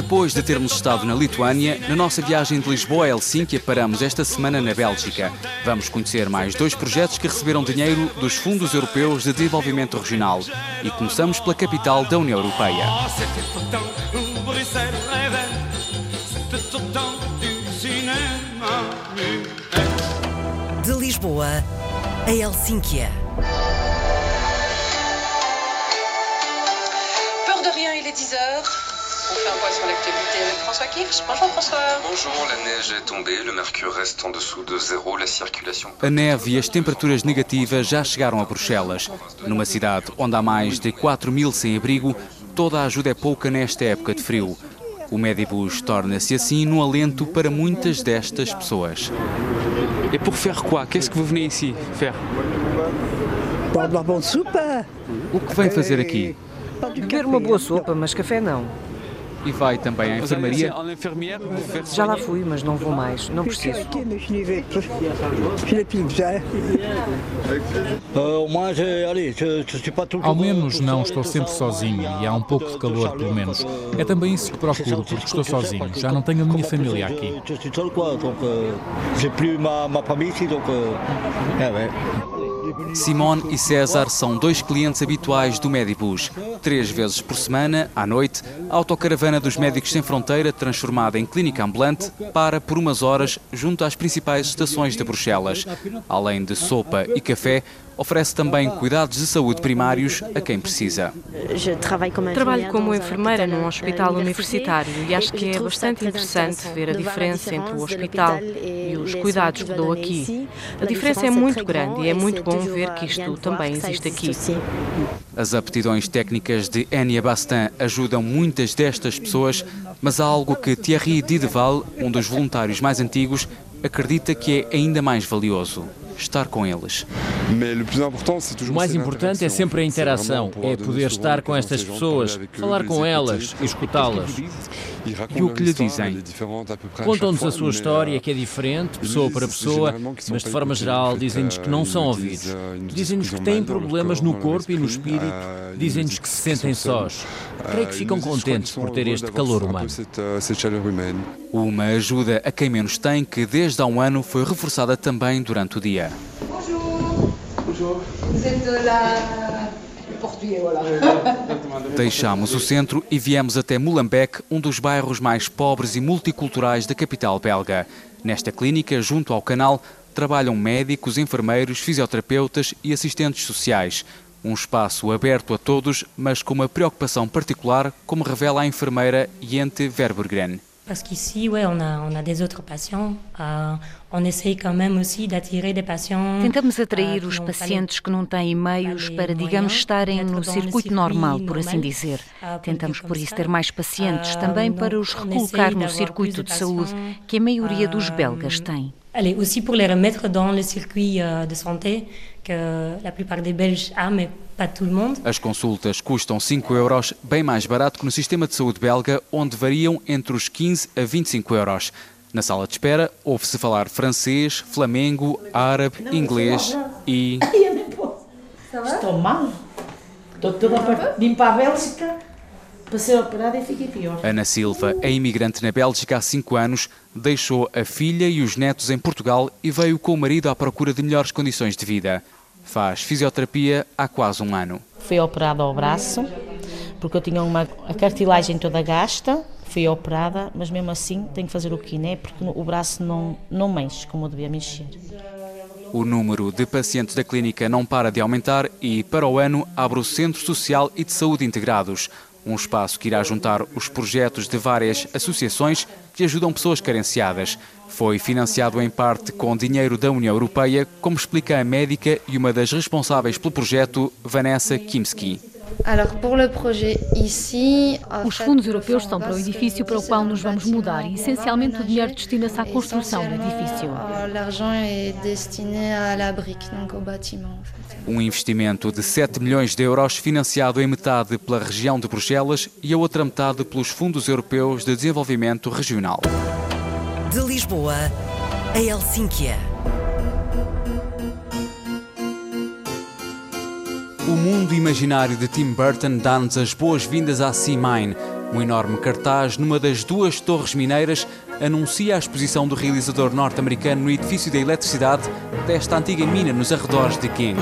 Depois de termos estado na Lituânia, na nossa viagem de Lisboa a Helsínquia paramos esta semana na Bélgica. Vamos conhecer mais dois projetos que receberam dinheiro dos Fundos Europeus de Desenvolvimento Regional. E começamos pela capital da União Europeia. De Lisboa a Helsínquia. Peur de rien, il est 10 heures. On fait un point sur l'actualité avec François Kirsch. Bonjour François. Bonjour, la neige est tombée, le mercure reste en dessous de zéro, la circulation... A neve e as temperaturas negativas já chegaram a Bruxelas. Numa cidade onde há mais de 4 mil sem-abrigo, toda a ajuda é pouca nesta época de frio. O Medibus torna-se assim no alento para muitas destas pessoas. Pour faire quoi Qu'est-ce que vous venez ici faire Boire de uma boa sopa. O que vem fazer aqui? Beber uma boa sopa, mas café não. E vai também à enfermaria? Já lá fui, mas não vou mais. Não preciso. Plus. Plus. Ao menos não estou sempre sozinho e há um pouco de calor, pelo menos. É também isso que procuro, porque estou sozinho. Já não tenho a minha família aqui. Simone e César são dois clientes habituais do Medibus. Três vezes por semana, à noite, a autocaravana dos Médicos Sem Fronteira, transformada em clínica ambulante, para por umas horas junto às principais estações de Bruxelas. Além de sopa e café, oferece também cuidados de saúde primários a quem precisa. Trabalho como enfermeira num hospital universitário e acho que é bastante interessante ver a diferença entre o hospital e os cuidados que dou aqui. A diferença é muito grande e é muito bom ver que isto também existe aqui. As aptidões técnicas de Enya Bastin ajudam muitas destas pessoas, mas há algo que Thierry Dideval, um dos voluntários mais antigos, acredita que é ainda mais valioso: estar com eles. O mais importante é sempre a interação, é poder estar com estas pessoas, falar com elas, escutá-las. E o que lhe dizem? Contam-nos a sua história, que é diferente, pessoa para pessoa, mas de forma geral dizem-nos que não são ouvidos. Dizem-nos que têm problemas no corpo e no espírito, dizem-nos que se sentem sós. Creio que ficam contentes por ter este calor humano. Uma ajuda a quem menos tem, que desde há um ano foi reforçada também durante o dia. Vous êtes de la... du portugais, voilà. Deixámos o centro e viemos até Molenbeek, um dos bairros mais pobres e multiculturais da capital belga. Nesta clínica, junto ao canal, trabalham médicos, enfermeiros, fisioterapeutas e assistentes sociais. Um espaço aberto a todos, mas com uma preocupação particular, como revela a enfermeira Jente Verburgren. Parce qu'ici, ouais, on a, on a des autres patients. Euh, on essaye quand même aussi d'attirer des patients. Tentamos euh, atrair os pacientes que não têm meios para, digamos, estarem no circuito circuit normal, por assim dizer. Ah, Tentamos, por isso, ter mais pacientes, ah, também para os recolocar no circuito de de saúde, que a maioria dos ah, belgas tem. Allez, aussi pour les remettre dans le circuit euh, de santé que la plupart des Belges pas tout le monde. As consultas custam 5 euros, bem mais barato que no sistema de saúde belga, onde variam entre os 15 a 25 euros. Na sala de espera, ouve-se falar francês, flamengo, árabe, inglês e. Estou mal. Estou toda para vim para a Bélgica para ser operada e fiquei pior. Ana Silva é imigrante na Bélgica há 5 anos, deixou a filha e os netos em Portugal e veio com o marido à procura de melhores condições de vida. Faz fisioterapia há quase um ano. Fui operada ao braço porque eu tinha uma a cartilagem toda gasta. Fui operada, mas mesmo assim tenho que fazer o quiné porque o braço não, não mexe como eu devia mexer. O número de pacientes da clínica não para de aumentar e, para o ano, abre o Centro Social e de Saúde Integrados, um espaço que irá juntar os projetos de várias associações que ajudam pessoas carenciadas. Foi financiado em parte com dinheiro da União Europeia, como explica a médica e uma das responsáveis pelo projeto, Vanessa Kimski. Os fundos europeus são para o edifício para o qual nos vamos mudar e, essencialmente, o dinheiro destina-se à construção do edifício. Um investimento de 7 milhões de euros, financiado em metade pela região de Bruxelas e a outra metade pelos fundos europeus de desenvolvimento regional. De Lisboa a Helsínquia. O mundo imaginário de Tim Burton dá-nos as boas-vindas à Sea Mine. Um enorme cartaz numa das duas torres mineiras anuncia a exposição do realizador norte-americano no edifício da eletricidade desta antiga mina nos arredores de King.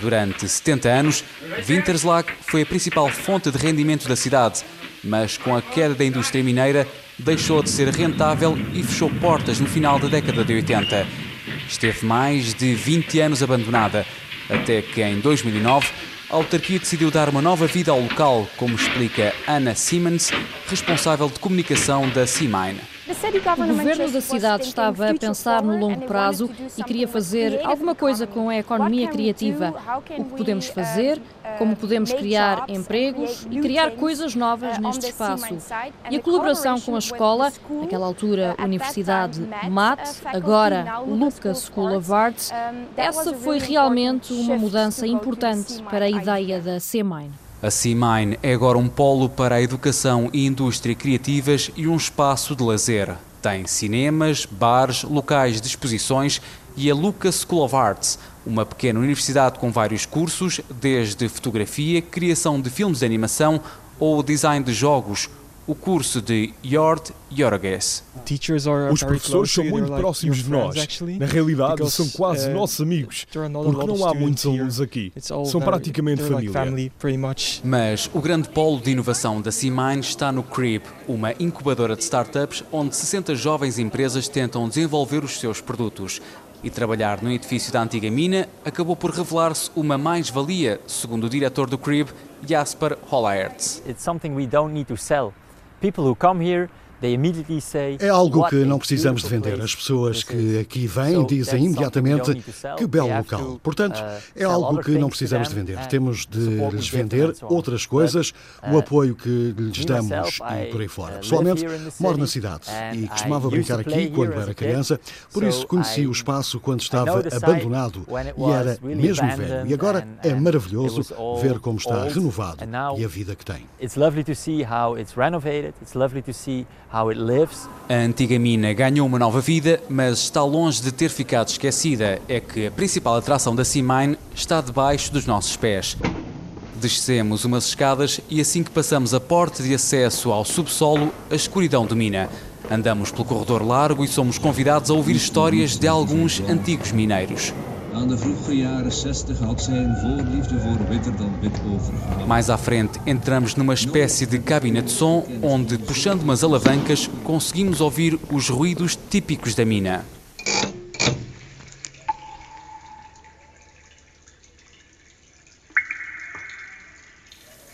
Durante 70 anos, Winterslag foi a principal fonte de rendimento da cidade, mas com a queda da indústria mineira deixou de ser rentável e fechou portas no final da década de 80. Esteve mais de 20 anos abandonada, até que em 2009 a autarquia decidiu dar uma nova vida ao local, como explica Anna Simmons, responsável de comunicação da Seamine. O governo da cidade estava a pensar no longo prazo e queria fazer alguma coisa com a economia criativa. O que podemos fazer, como podemos criar empregos e criar coisas novas neste espaço. E a colaboração com a escola, naquela altura Universidade MAT, agora Lucas School of Arts, essa foi realmente uma mudança importante para a ideia da C-Mine. A Seamine é agora um polo para a educação e indústria criativas e um espaço de lazer. Tem cinemas, bares, locais de exposições e a Lucas School of Arts, uma pequena universidade com vários cursos, desde fotografia, criação de filmes de animação ou design de jogos, o curso de Yord Yorges. Os professores são muito próximos de nós. Na realidade, são quase uh, nossos amigos, porque não há muitos alunos aqui. São praticamente família. Mas o grande polo de inovação da C-Mine está no CRIB, uma incubadora de startups onde 60 jovens empresas tentam desenvolver os seus produtos. E trabalhar no edifício da antiga mina acabou por revelar-se uma mais-valia, segundo o diretor do CRIB, Jasper Hollaerts. It's something we don't need to sell. People who come here É algo que não precisamos de vender. As pessoas que aqui vêm dizem imediatamente que belo local. Portanto, uh, é algo que não precisamos de vender. Temos de lhes vender outras coisas, o uh, apoio que lhes damos e por aí fora. Uh, Pessoalmente, moro na cidade e costumava brincar aqui quando era criança, por isso conheci o espaço quando estava abandonado e era mesmo velho. E agora é maravilhoso ver como está renovado e a vida que tem. It's lovely to see how it's renovated. It's lovely to see a antiga mina ganhou uma nova vida, mas está longe de ter ficado esquecida. É que a principal atração da Sea Mine está debaixo dos nossos pés. Descemos umas escadas e assim que passamos a porta de acesso ao subsolo, a escuridão domina. Andamos pelo corredor largo e somos convidados a ouvir histórias de alguns antigos mineiros. Aan de vroege jaren 60 had voorliefde voor witter dan wit. Mais à frente, entramos numa espécie de cabine de som onde, puxando umas alavancas, conseguimos ouvir os ruídos típicos da mina.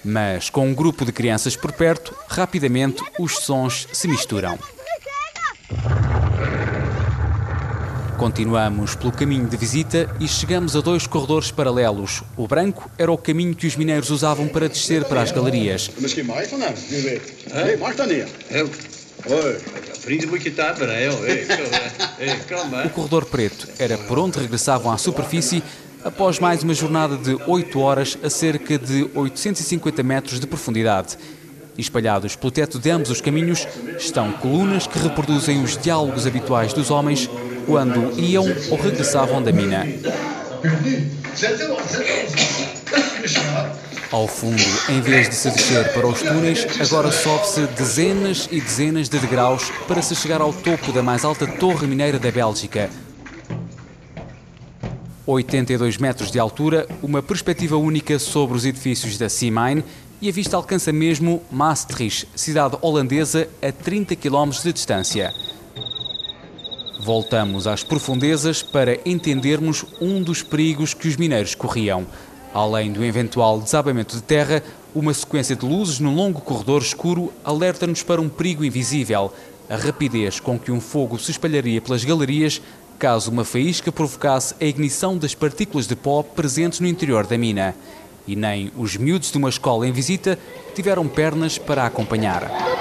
Mas com um grupo de crianças por perto, rapidamente os sons se misturam. Continuamos pelo caminho de visita e chegamos a dois corredores paralelos. O branco era o caminho que os mineiros usavam para descer para as galerias. O corredor preto era por onde regressavam à superfície após mais uma jornada de 8 horas a cerca de 850 metros de profundidade. Espalhados pelo teto de ambos os caminhos estão colunas que reproduzem os diálogos habituais dos homens quando iam ou regressavam da mina. Ao fundo, em vez de se descer para os túneis, agora sobe-se dezenas e dezenas de degraus para se chegar ao topo da mais alta torre mineira da Bélgica. 82 metros de altura, uma perspectiva única sobre os edifícios da Sea Mine e a vista alcança mesmo Maastricht, cidade holandesa a 30 km de distância. Voltamos às profundezas para entendermos um dos perigos que os mineiros corriam. Além do eventual desabamento de terra, uma sequência de luzes no longo corredor escuro alerta-nos para um perigo invisível, a rapidez com que um fogo se espalharia pelas galerias caso uma faísca provocasse a ignição das partículas de pó presentes no interior da mina. E nem os miúdos de uma escola em visita tiveram pernas para acompanhar.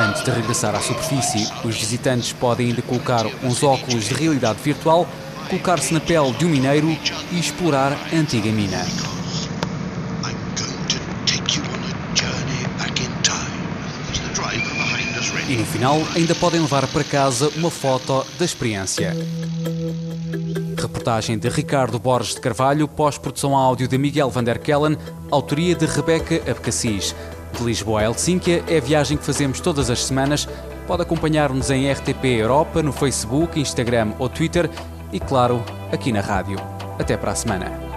Antes de regressar à superfície, os visitantes podem ainda colocar uns óculos de realidade virtual, colocar-se na pele de um mineiro e explorar a antiga mina. E no final ainda podem levar para casa uma foto da experiência. Reportagem de Ricardo Borges de Carvalho, pós-produção áudio de Miguel van der Kellen, autoria de Rebeca Abcacis. De Lisboa a Helsínquia é a viagem que fazemos todas as semanas. Pode acompanhar-nos em RTP Europa, no Facebook, Instagram ou Twitter e, claro, aqui na rádio. Até para a semana.